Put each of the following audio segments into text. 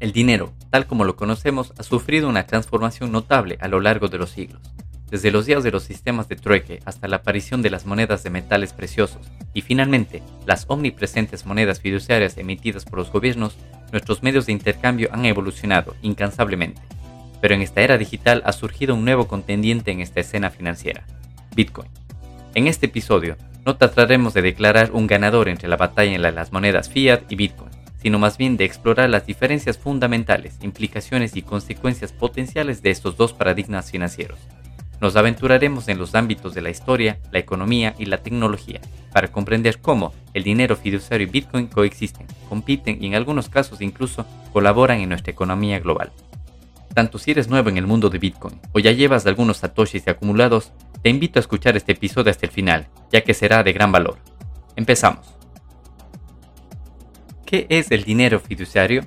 El dinero, tal como lo conocemos, ha sufrido una transformación notable a lo largo de los siglos. Desde los días de los sistemas de trueque hasta la aparición de las monedas de metales preciosos y finalmente las omnipresentes monedas fiduciarias emitidas por los gobiernos, nuestros medios de intercambio han evolucionado incansablemente. Pero en esta era digital ha surgido un nuevo contendiente en esta escena financiera, Bitcoin. En este episodio, no trataremos de declarar un ganador entre la batalla en las monedas fiat y Bitcoin sino más bien de explorar las diferencias fundamentales, implicaciones y consecuencias potenciales de estos dos paradigmas financieros. Nos aventuraremos en los ámbitos de la historia, la economía y la tecnología, para comprender cómo el dinero fiduciario y Bitcoin coexisten, compiten y en algunos casos incluso colaboran en nuestra economía global. Tanto si eres nuevo en el mundo de Bitcoin o ya llevas algunos satoshis acumulados, te invito a escuchar este episodio hasta el final, ya que será de gran valor. Empezamos. ¿Qué es el dinero fiduciario?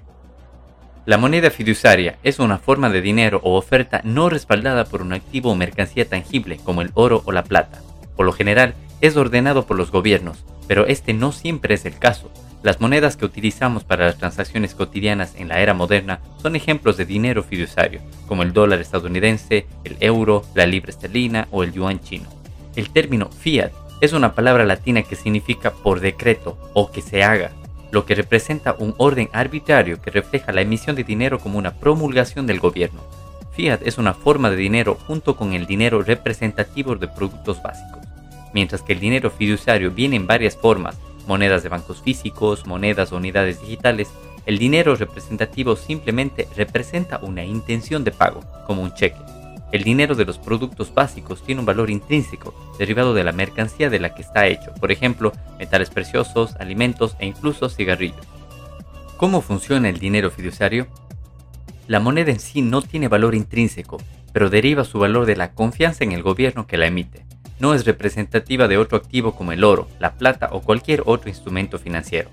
La moneda fiduciaria es una forma de dinero o oferta no respaldada por un activo o mercancía tangible como el oro o la plata. Por lo general, es ordenado por los gobiernos, pero este no siempre es el caso. Las monedas que utilizamos para las transacciones cotidianas en la era moderna son ejemplos de dinero fiduciario, como el dólar estadounidense, el euro, la libra esterlina o el yuan chino. El término fiat es una palabra latina que significa por decreto o que se haga, lo que representa un orden arbitrario que refleja la emisión de dinero como una promulgación del gobierno. Fiat es una forma de dinero junto con el dinero representativo de productos básicos, mientras que el dinero fiduciario viene en varias formas, monedas de bancos físicos, monedas o unidades digitales, el dinero representativo simplemente representa una intención de pago, como un cheque. El dinero de los productos básicos tiene un valor intrínseco, derivado de la mercancía de la que está hecho, por ejemplo, metales preciosos, alimentos e incluso cigarrillos. ¿Cómo funciona el dinero fiduciario? La moneda en sí no tiene valor intrínseco, pero deriva su valor de la confianza en el gobierno que la emite. No es representativa de otro activo como el oro, la plata o cualquier otro instrumento financiero.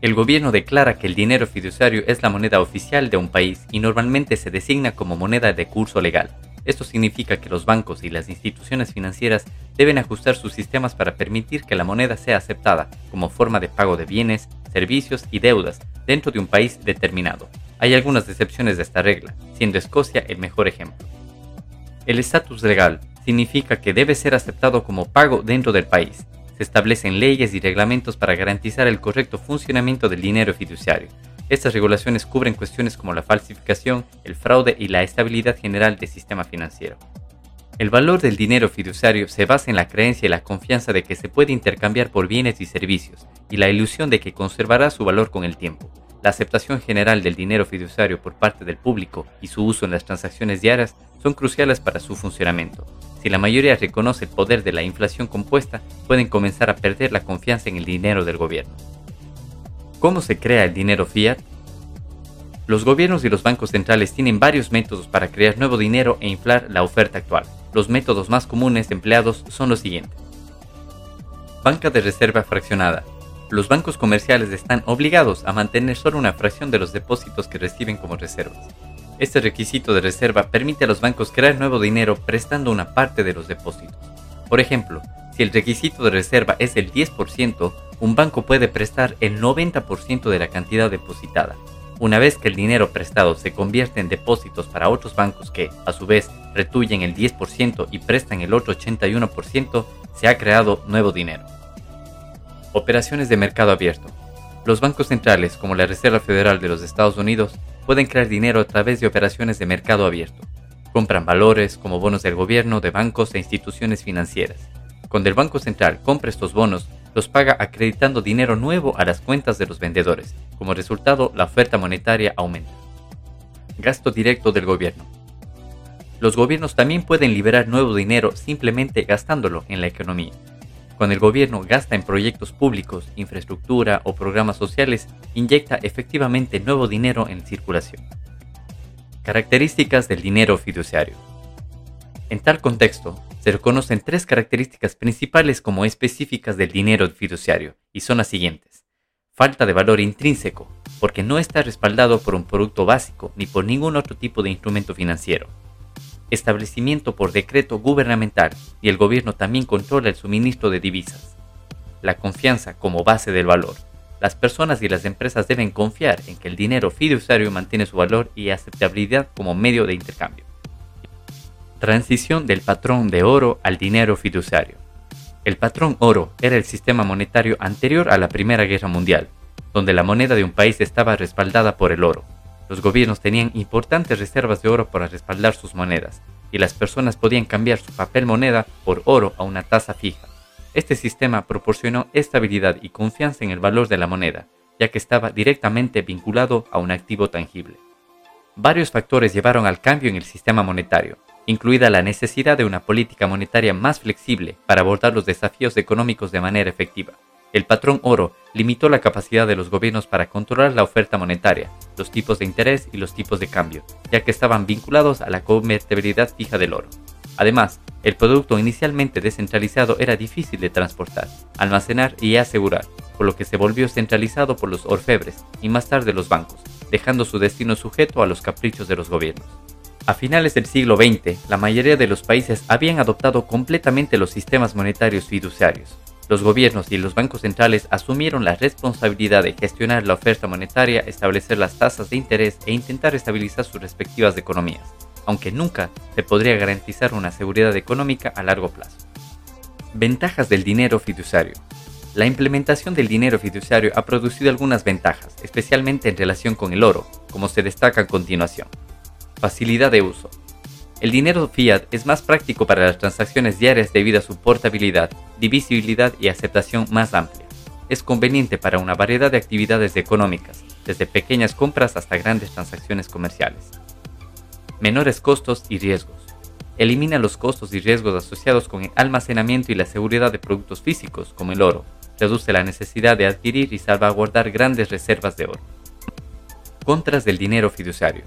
El gobierno declara que el dinero fiduciario es la moneda oficial de un país y normalmente se designa como moneda de curso legal, esto significa que los bancos y las instituciones financieras deben ajustar sus sistemas para permitir que la moneda sea aceptada como forma de pago de bienes, servicios y deudas dentro de un país determinado. Hay algunas excepciones de esta regla, siendo Escocia el mejor ejemplo. El estatus legal significa que debe ser aceptado como pago dentro del país. Se establecen leyes y reglamentos para garantizar el correcto funcionamiento del dinero fiduciario, estas regulaciones cubren cuestiones como la falsificación, el fraude y la estabilidad general del sistema financiero. El valor del dinero fiduciario se basa en la creencia y la confianza de que se puede intercambiar por bienes y servicios, y la ilusión de que conservará su valor con el tiempo. La aceptación general del dinero fiduciario por parte del público y su uso en las transacciones diarias son cruciales para su funcionamiento. Si la mayoría reconoce el poder de la inflación compuesta, pueden comenzar a perder la confianza en el dinero del gobierno. ¿Cómo se crea el dinero fiat? Los gobiernos y los bancos centrales tienen varios métodos para crear nuevo dinero e inflar la oferta actual. Los métodos más comunes empleados son los siguientes. Banca de reserva fraccionada. Los bancos comerciales están obligados a mantener solo una fracción de los depósitos que reciben como reservas. Este requisito de reserva permite a los bancos crear nuevo dinero prestando una parte de los depósitos. Por ejemplo, si el requisito de reserva es el 10%, un banco puede prestar el 90% de la cantidad depositada. Una vez que el dinero prestado se convierte en depósitos para otros bancos que, a su vez, retuyen el 10% y prestan el otro 81%, se ha creado nuevo dinero. Operaciones de mercado abierto. Los bancos centrales, como la Reserva Federal de los Estados Unidos, pueden crear dinero a través de operaciones de mercado abierto. Compran valores como bonos del gobierno, de bancos e instituciones financieras. Cuando el Banco Central compra estos bonos, los paga acreditando dinero nuevo a las cuentas de los vendedores. Como resultado, la oferta monetaria aumenta. Gasto directo del gobierno. Los gobiernos también pueden liberar nuevo dinero simplemente gastándolo en la economía. Cuando el gobierno gasta en proyectos públicos, infraestructura o programas sociales, inyecta efectivamente nuevo dinero en circulación. Características del dinero fiduciario. En tal contexto, se reconocen tres características principales como específicas del dinero fiduciario, y son las siguientes. Falta de valor intrínseco, porque no está respaldado por un producto básico ni por ningún otro tipo de instrumento financiero. Establecimiento por decreto gubernamental y el gobierno también controla el suministro de divisas. La confianza como base del valor. Las personas y las empresas deben confiar en que el dinero fiduciario mantiene su valor y aceptabilidad como medio de intercambio. Transición del patrón de oro al dinero fiduciario. El patrón oro era el sistema monetario anterior a la Primera Guerra Mundial, donde la moneda de un país estaba respaldada por el oro. Los gobiernos tenían importantes reservas de oro para respaldar sus monedas, y las personas podían cambiar su papel moneda por oro a una tasa fija. Este sistema proporcionó estabilidad y confianza en el valor de la moneda, ya que estaba directamente vinculado a un activo tangible. Varios factores llevaron al cambio en el sistema monetario, incluida la necesidad de una política monetaria más flexible para abordar los desafíos económicos de manera efectiva. El patrón oro limitó la capacidad de los gobiernos para controlar la oferta monetaria, los tipos de interés y los tipos de cambio, ya que estaban vinculados a la convertibilidad fija del oro. Además, el producto inicialmente descentralizado era difícil de transportar, almacenar y asegurar, por lo que se volvió centralizado por los orfebres y más tarde los bancos, dejando su destino sujeto a los caprichos de los gobiernos. A finales del siglo XX, la mayoría de los países habían adoptado completamente los sistemas monetarios fiduciarios. Los gobiernos y los bancos centrales asumieron la responsabilidad de gestionar la oferta monetaria, establecer las tasas de interés e intentar estabilizar sus respectivas economías, aunque nunca se podría garantizar una seguridad económica a largo plazo. Ventajas del dinero fiduciario. La implementación del dinero fiduciario ha producido algunas ventajas, especialmente en relación con el oro, como se destaca a continuación. Facilidad de uso. El dinero fiat es más práctico para las transacciones diarias debido a su portabilidad, divisibilidad y aceptación más amplia. Es conveniente para una variedad de actividades económicas, desde pequeñas compras hasta grandes transacciones comerciales. Menores costos y riesgos. Elimina los costos y riesgos asociados con el almacenamiento y la seguridad de productos físicos, como el oro. Reduce la necesidad de adquirir y salvaguardar grandes reservas de oro. Contras del dinero fiduciario.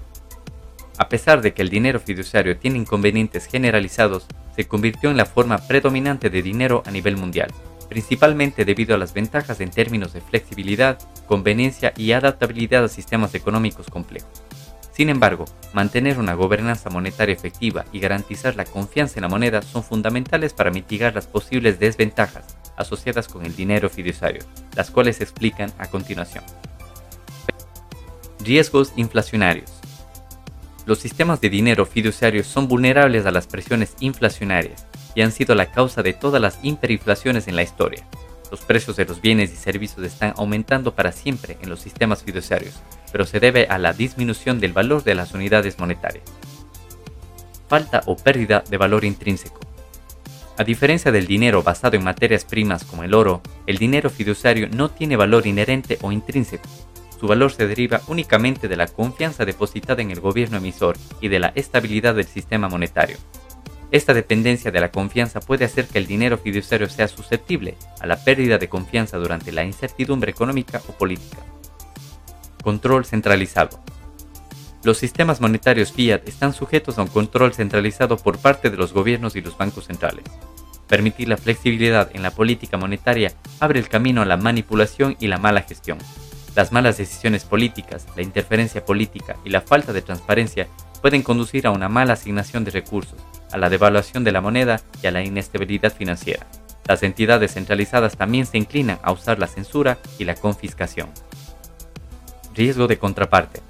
A pesar de que el dinero fiduciario tiene inconvenientes generalizados, se convirtió en la forma predominante de dinero a nivel mundial, principalmente debido a las ventajas en términos de flexibilidad, conveniencia y adaptabilidad a sistemas económicos complejos. Sin embargo, mantener una gobernanza monetaria efectiva y garantizar la confianza en la moneda son fundamentales para mitigar las posibles desventajas asociadas con el dinero fiduciario, las cuales se explican a continuación. Riesgos inflacionarios. Los sistemas de dinero fiduciarios son vulnerables a las presiones inflacionarias y han sido la causa de todas las hiperinflaciones en la historia. Los precios de los bienes y servicios están aumentando para siempre en los sistemas fiduciarios, pero se debe a la disminución del valor de las unidades monetarias. Falta o pérdida de valor intrínseco. A diferencia del dinero basado en materias primas como el oro, el dinero fiduciario no tiene valor inherente o intrínseco, su valor se deriva únicamente de la confianza depositada en el gobierno emisor y de la estabilidad del sistema monetario. Esta dependencia de la confianza puede hacer que el dinero fiduciario sea susceptible a la pérdida de confianza durante la incertidumbre económica o política. Control centralizado. Los sistemas monetarios fiat están sujetos a un control centralizado por parte de los gobiernos y los bancos centrales. Permitir la flexibilidad en la política monetaria abre el camino a la manipulación y la mala gestión. Las malas decisiones políticas, la interferencia política y la falta de transparencia pueden conducir a una mala asignación de recursos, a la devaluación de la moneda y a la inestabilidad financiera. Las entidades centralizadas también se inclinan a usar la censura y la confiscación. Riesgo de contraparte.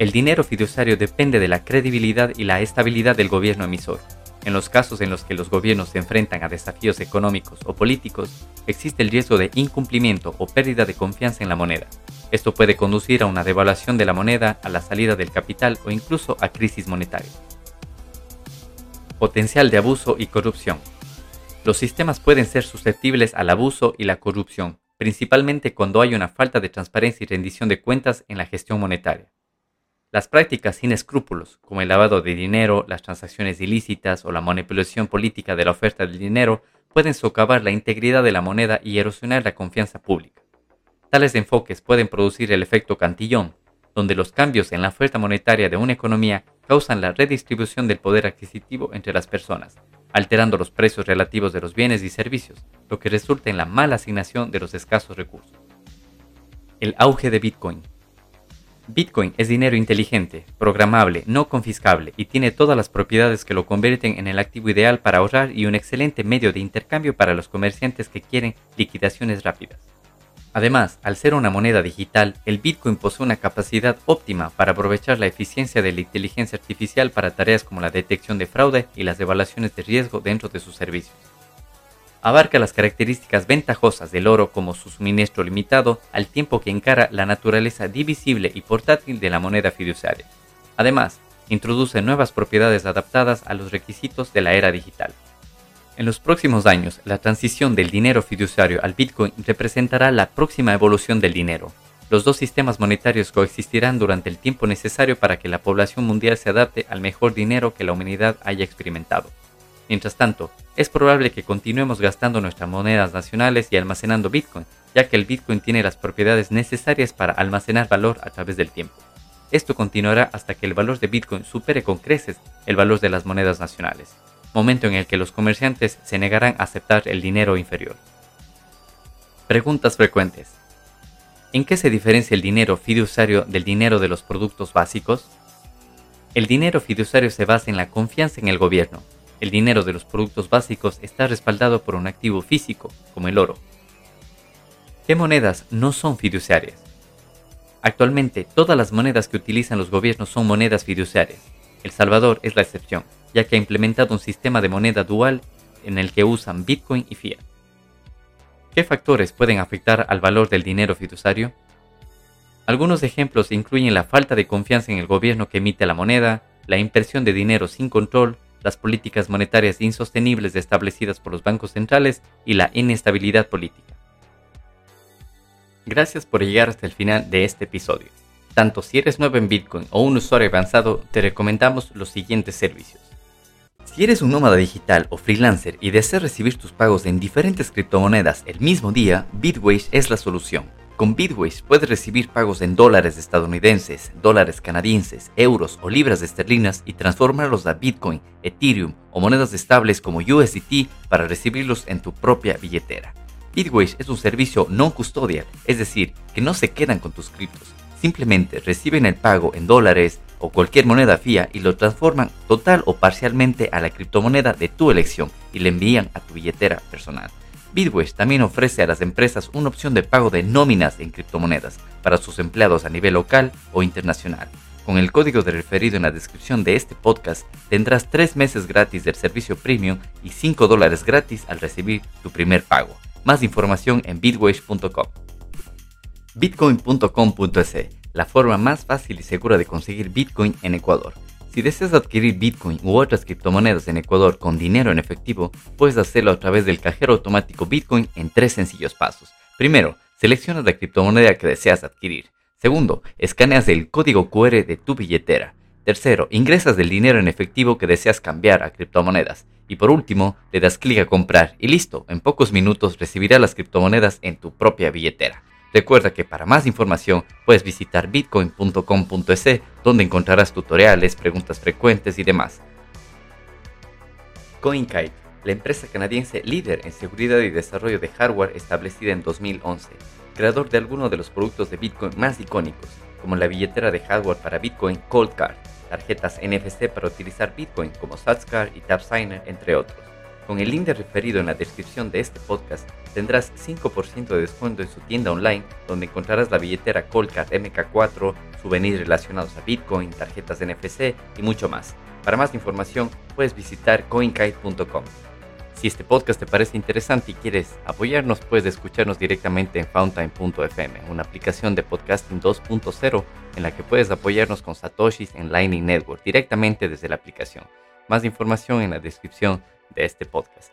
El dinero fiduciario depende de la credibilidad y la estabilidad del gobierno emisor. En los casos en los que los gobiernos se enfrentan a desafíos económicos o políticos, existe el riesgo de incumplimiento o pérdida de confianza en la moneda. Esto puede conducir a una devaluación de la moneda, a la salida del capital o incluso a crisis monetarias. Potencial de abuso y corrupción. Los sistemas pueden ser susceptibles al abuso y la corrupción, principalmente cuando hay una falta de transparencia y rendición de cuentas en la gestión monetaria. Las prácticas sin escrúpulos, como el lavado de dinero, las transacciones ilícitas o la manipulación política de la oferta del dinero, pueden socavar la integridad de la moneda y erosionar la confianza pública. Tales enfoques pueden producir el efecto cantillón, donde los cambios en la oferta monetaria de una economía causan la redistribución del poder adquisitivo entre las personas, alterando los precios relativos de los bienes y servicios, lo que resulta en la mala asignación de los escasos recursos. El auge de Bitcoin. Bitcoin es dinero inteligente, programable, no confiscable y tiene todas las propiedades que lo convierten en el activo ideal para ahorrar y un excelente medio de intercambio para los comerciantes que quieren liquidaciones rápidas. Además, al ser una moneda digital, el Bitcoin posee una capacidad óptima para aprovechar la eficiencia de la inteligencia artificial para tareas como la detección de fraude y las evaluaciones de riesgo dentro de sus servicios. Abarca las características ventajosas del oro como su suministro limitado, al tiempo que encara la naturaleza divisible y portátil de la moneda fiduciaria. Además, introduce nuevas propiedades adaptadas a los requisitos de la era digital. En los próximos años, la transición del dinero fiduciario al Bitcoin representará la próxima evolución del dinero. Los dos sistemas monetarios coexistirán durante el tiempo necesario para que la población mundial se adapte al mejor dinero que la humanidad haya experimentado. Mientras tanto, es probable que continuemos gastando nuestras monedas nacionales y almacenando Bitcoin, ya que el Bitcoin tiene las propiedades necesarias para almacenar valor a través del tiempo. Esto continuará hasta que el valor de Bitcoin supere con creces el valor de las monedas nacionales momento en el que los comerciantes se negarán a aceptar el dinero inferior. Preguntas frecuentes. ¿En qué se diferencia el dinero fiduciario del dinero de los productos básicos? El dinero fiduciario se basa en la confianza en el gobierno. El dinero de los productos básicos está respaldado por un activo físico, como el oro. ¿Qué monedas no son fiduciarias? Actualmente, todas las monedas que utilizan los gobiernos son monedas fiduciarias. El Salvador es la excepción ya que ha implementado un sistema de moneda dual en el que usan Bitcoin y Fiat. ¿Qué factores pueden afectar al valor del dinero fiduciario? Algunos ejemplos incluyen la falta de confianza en el gobierno que emite la moneda, la impresión de dinero sin control, las políticas monetarias insostenibles establecidas por los bancos centrales y la inestabilidad política. Gracias por llegar hasta el final de este episodio. Tanto si eres nuevo en Bitcoin o un usuario avanzado, te recomendamos los siguientes servicios. Si eres un nómada digital o freelancer y deseas recibir tus pagos en diferentes criptomonedas el mismo día, Bitwage es la solución. Con Bitwage puedes recibir pagos en dólares estadounidenses, dólares canadienses, euros o libras esterlinas y transformarlos a Bitcoin, Ethereum o monedas estables como USDT para recibirlos en tu propia billetera. Bitwage es un servicio no custodial, es decir, que no se quedan con tus criptos, simplemente reciben el pago en dólares, o cualquier moneda fía y lo transforman total o parcialmente a la criptomoneda de tu elección y le envían a tu billetera personal. Bitwise también ofrece a las empresas una opción de pago de nóminas en criptomonedas para sus empleados a nivel local o internacional. Con el código de referido en la descripción de este podcast tendrás 3 meses gratis del servicio premium y 5 dólares gratis al recibir tu primer pago. Más información en bitwise.com. Bitcoin.com.es la forma más fácil y segura de conseguir Bitcoin en Ecuador. Si deseas adquirir Bitcoin u otras criptomonedas en Ecuador con dinero en efectivo, puedes hacerlo a través del cajero automático Bitcoin en tres sencillos pasos. Primero, seleccionas la criptomoneda que deseas adquirir. Segundo, escaneas el código QR de tu billetera. Tercero, ingresas el dinero en efectivo que deseas cambiar a criptomonedas. Y por último, le das clic a comprar y listo, en pocos minutos recibirás las criptomonedas en tu propia billetera. Recuerda que para más información puedes visitar bitcoin.com.es donde encontrarás tutoriales, preguntas frecuentes y demás. CoinKite, la empresa canadiense líder en seguridad y desarrollo de hardware establecida en 2011, creador de algunos de los productos de Bitcoin más icónicos, como la billetera de hardware para Bitcoin Cold Card, tarjetas NFC para utilizar Bitcoin como SatsCard y TapSigner, entre otros. Con el link referido en la descripción de este podcast tendrás 5% de descuento en su tienda online donde encontrarás la billetera Colcard MK4, souvenirs relacionados a Bitcoin, tarjetas NFC y mucho más. Para más información puedes visitar coinkite.com. Si este podcast te parece interesante y quieres apoyarnos, puedes escucharnos directamente en fountain.fm, una aplicación de podcasting 2.0 en la que puedes apoyarnos con satoshis en Lightning Network directamente desde la aplicación. Más información en la descripción de este podcast.